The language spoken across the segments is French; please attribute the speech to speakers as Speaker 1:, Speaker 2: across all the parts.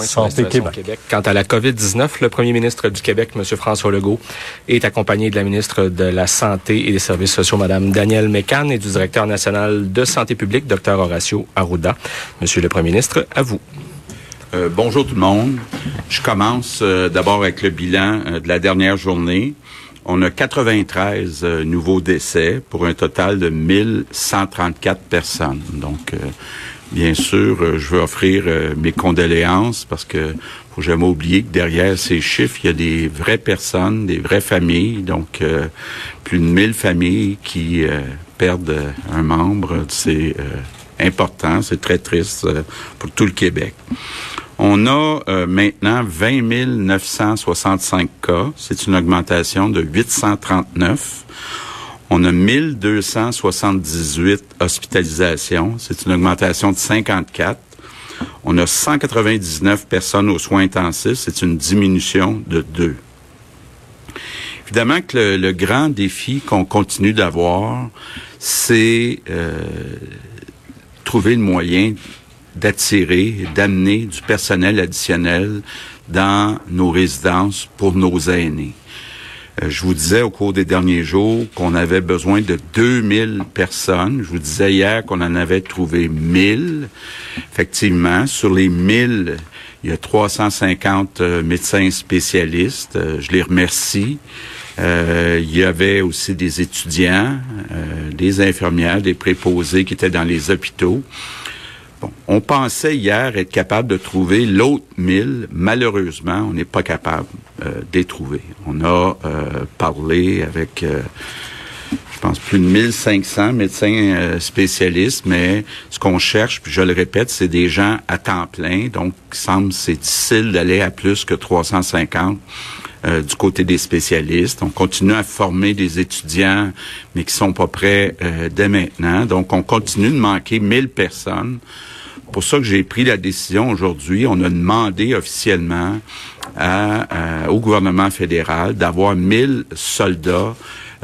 Speaker 1: Santé Québec. Québec. Quant à la COVID-19, le premier ministre du Québec, M. François Legault, est accompagné de la ministre de la Santé et des Services sociaux, Mme Danielle Mécan, et du directeur national de santé publique, Dr Horacio Arruda. Monsieur le premier ministre, à vous.
Speaker 2: Euh, bonjour tout le monde. Je commence euh, d'abord avec le bilan euh, de la dernière journée. On a 93 nouveaux décès pour un total de 1134 personnes. Donc, bien sûr, euh, je veux offrir euh, mes condoléances parce que faut jamais oublier que derrière ces chiffres, il y a des vraies personnes, des vraies familles, donc euh, plus de 1000 familles qui perdent un membre. C'est important, c'est très triste pour tout le Québec. On a maintenant 20 965 cas. C'est une augmentation de 839. On a 1278 hospitalisations. C'est une augmentation de 54. On a 199 personnes aux soins intensifs. C'est une diminution de 2. Évidemment que le, grand défi qu'on continue d'avoir, c'est euh, trouver le moyen d'attirer, d'amener du personnel additionnel dans nos résidences pour nos aînés. Euh, je vous disais au cours des derniers jours qu'on avait besoin de 2000 personnes. Je vous disais hier qu'on en avait trouvé 1000. Effectivement, sur les 1000, il y a 350 euh, médecins spécialistes. Euh, je les remercie. il y avait aussi des étudiants, des infirmières, des préposés qui étaient dans les hôpitaux on pensait hier être capable de trouver l'autre mille. Malheureusement, on n'est pas capable euh. On a euh, parlé avec, euh, je pense, plus de 1500 médecins spécialistes, mais ce qu'on cherche, puis je le répète, c'est des gens à temps plein. Donc, il semble c'est difficile d'aller à plus que 350 du côté des spécialistes. On continue à former des étudiants, mais qui sont pas prêts dès maintenant. Donc, on continue de manquer 1000 personnes pour ça que j'ai pris la décision aujourd'hui. On a demandé officiellement au gouvernement fédéral d'avoir 1000 soldats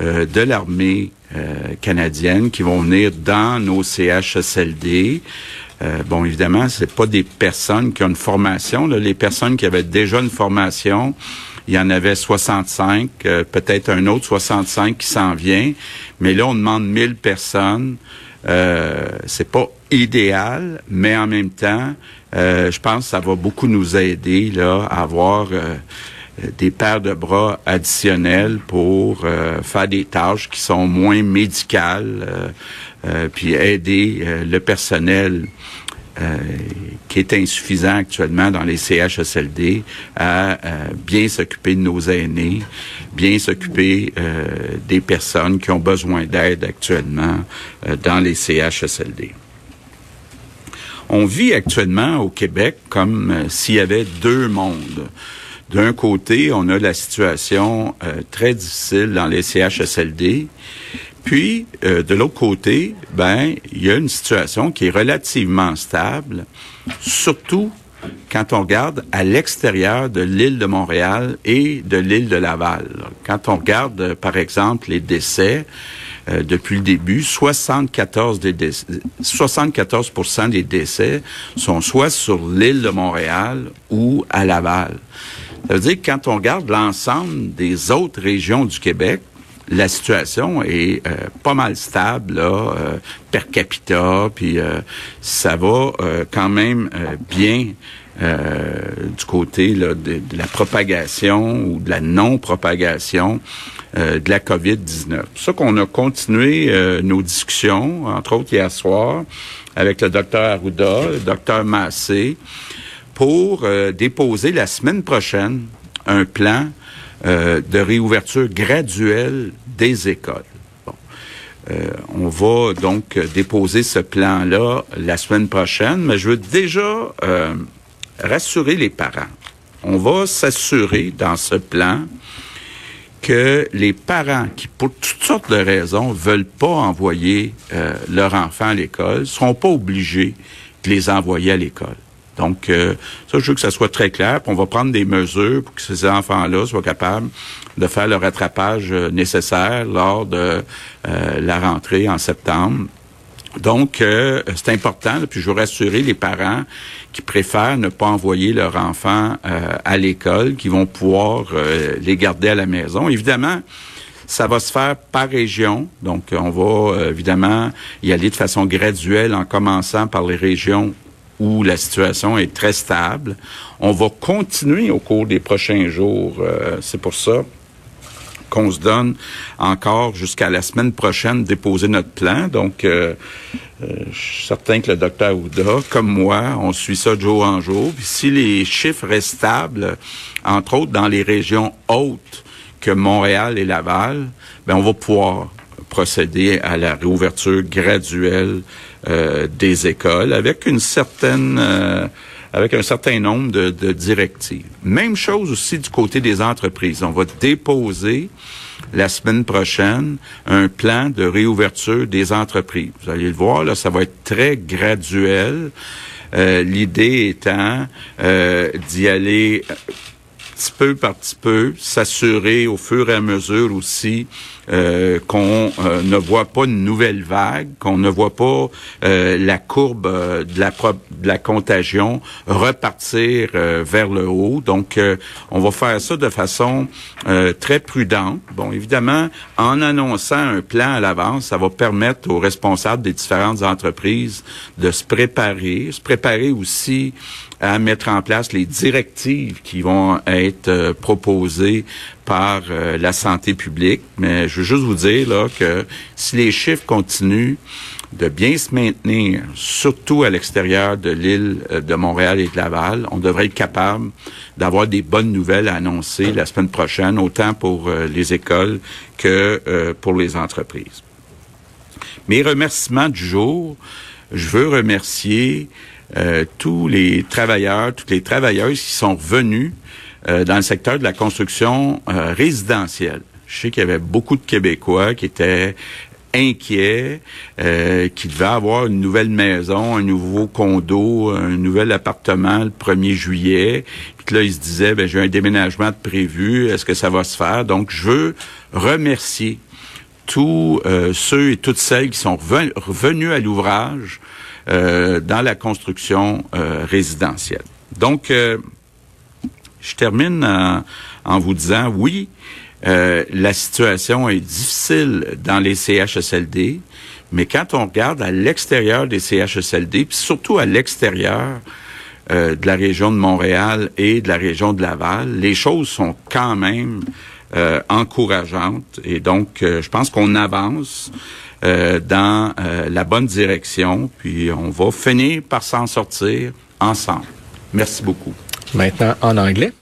Speaker 2: euh, de l'armée euh, canadienne qui vont venir dans nos CHSLD. Euh, bon, évidemment, c'est pas des personnes qui ont une formation. Les personnes qui avaient déjà une formation, il y en avait 65, peut-être un autre 65 qui s'en vient. Mais là, on demande 1000 personnes. Euh, c'est pas idéal, mais en même temps, euh, je pense que ça va beaucoup nous aider là à avoir euh, des paires de bras additionnels pour euh, faire des tâches qui sont moins médicales, puis aider le personnel qui est insuffisant actuellement dans les CHSLD à bien s'occuper de nos aînés, bien s'occuper des personnes qui ont besoin d'aide actuellement dans les CHSLD. On vit actuellement au Québec comme euh, s'il y avait deux mondes. D'un côté, on a la situation euh, très difficile dans les CHSLD. Puis, euh, de l'autre côté, ben, il y a une situation qui est relativement stable, surtout quand on regarde à l'extérieur de l'île de Montréal et de l'île de Laval. Quand on regarde, par exemple, les décès, euh, depuis le début, 74 des décès, 74 des décès sont soit sur l'île de Montréal ou à Laval. Ça veut dire que quand on regarde l'ensemble des autres régions du Québec, la situation est euh, pas mal stable là, euh, per capita, puis ça va quand même bien du côté là, de, la propagation ou de la non-propagation euh, de la COVID-19. C'est ça qu'on a continué euh, nos discussions, entre autres hier soir, avec le docteur Arruda, le docteur Massé, pour euh, déposer la semaine prochaine un plan de réouverture graduelle des écoles. on va donc déposer ce plan-là la semaine prochaine, mais je veux déjà rassurer les parents. On va s'assurer dans ce plan que les parents qui, pour toutes sortes de raisons, veulent pas envoyer euh, leur enfant à l'école, seront pas obligés de les envoyer à l'école. Donc, euh, ça, je veux que ça soit très clair. on va prendre des mesures pour que ces enfants-là soient capables de faire le rattrapage euh, nécessaire lors de la rentrée en septembre. Donc, euh, c'est important. puis je veux rassurer les parents qui préfèrent ne pas envoyer leur enfant euh, à l'école, qui vont pouvoir euh, les garder à la maison. Évidemment, ça va se faire par région. Donc, on va évidemment y aller de façon graduelle en commençant par les régions où la situation est très stable. On va continuer au cours des prochains jours. c'est pour ça qu'on se donne encore jusqu'à la semaine prochaine déposer notre plan. Donc, euh, euh, je suis certain que le docteur Ouda, comme moi, on suit ça de jour en jour. Si les chiffres restent stables, entre autres dans les régions hautes que Montréal et Laval, ben on va pouvoir procéder à la réouverture graduelle euh, des écoles avec une certaine avec un certain nombre de, de, directives. Même chose aussi du côté des entreprises. On va déposer la semaine prochaine un plan de réouverture des entreprises. Vous allez le voir, là, ça va être très graduel. Euh, L'idée étant euh, d'y aller petit peu par petit peu, s'assurer au fur et à mesure aussi euh, qu'on euh, ne voit pas une nouvelle vague, qu'on ne voit pas euh, la courbe de la de la contagion repartir vers le haut. Donc, on va faire ça de façon très prudente. Bon, évidemment, en annonçant un plan à l'avance, ça va permettre aux responsables des différentes entreprises de se préparer, se préparer aussi à mettre en place les directives qui vont être proposées par euh, la santé publique. Mais je veux juste vous dire là que si les chiffres continuent de bien se maintenir, surtout à l'extérieur de l'île euh, de Montréal et de Laval, on devrait être capable d'avoir des bonnes nouvelles à annoncer la semaine prochaine, autant pour euh, les écoles que pour les entreprises. Mes remerciements du jour, je veux remercier tous les travailleurs, toutes les travailleuses qui sont venus euh, dans le secteur de la construction euh, résidentielle. Je sais qu'il y avait beaucoup de Québécois qui étaient inquiets, euh, qui devaient avoir une nouvelle maison, un nouveau condo, un nouvel appartement le 1er juillet. Puis là, ils se disaient, ben, j'ai un déménagement de prévu, est-ce que ça va se faire? Donc, je veux remercier tous ceux et toutes celles qui sont revenus à l'ouvrage dans la construction résidentielle. Donc, je termine en, vous disant, oui, euh, la situation est difficile dans les CHSLD, mais quand on regarde à l'extérieur des CHSLD, puis surtout à l'extérieur euh, de la région de Montréal et de la région de Laval, les choses sont quand même euh, encourageantes. Et donc, je pense qu'on avance dans la bonne direction, puis on va finir par s'en sortir ensemble. Merci beaucoup.
Speaker 1: Maintenant en anglais.